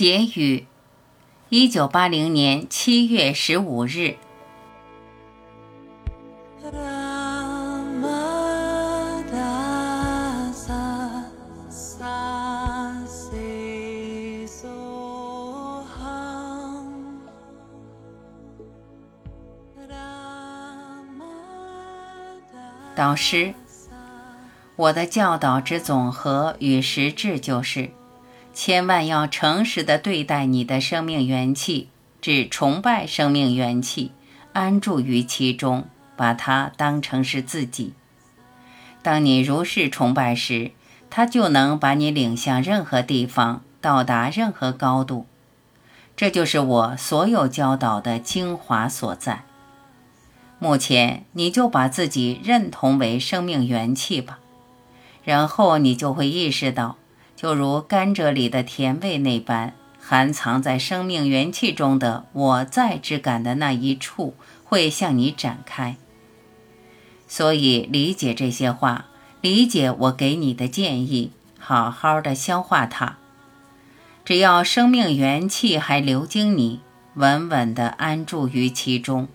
结语：一九八零年七月十五日。导师，我的教导之总和与实质就是。千万要诚实的对待你的生命元气，只崇拜生命元气，安住于其中，把它当成是自己。当你如是崇拜时，它就能把你领向任何地方，到达任何高度。这就是我所有教导的精华所在。目前，你就把自己认同为生命元气吧，然后你就会意识到。就如甘蔗里的甜味那般，含藏在生命元气中的我在之感的那一处会向你展开。所以理解这些话，理解我给你的建议，好好的消化它。只要生命元气还流经你，稳稳的安住于其中；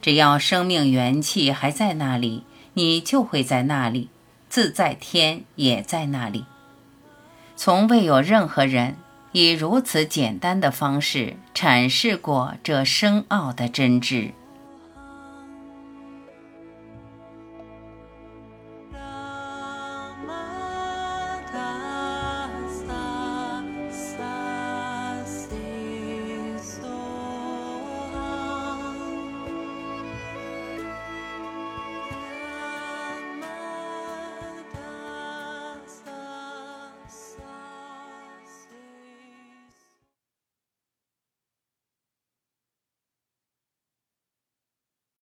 只要生命元气还在那里，你就会在那里，自在天也在那里。从未有任何人以如此简单的方式阐释过这深奥的真知。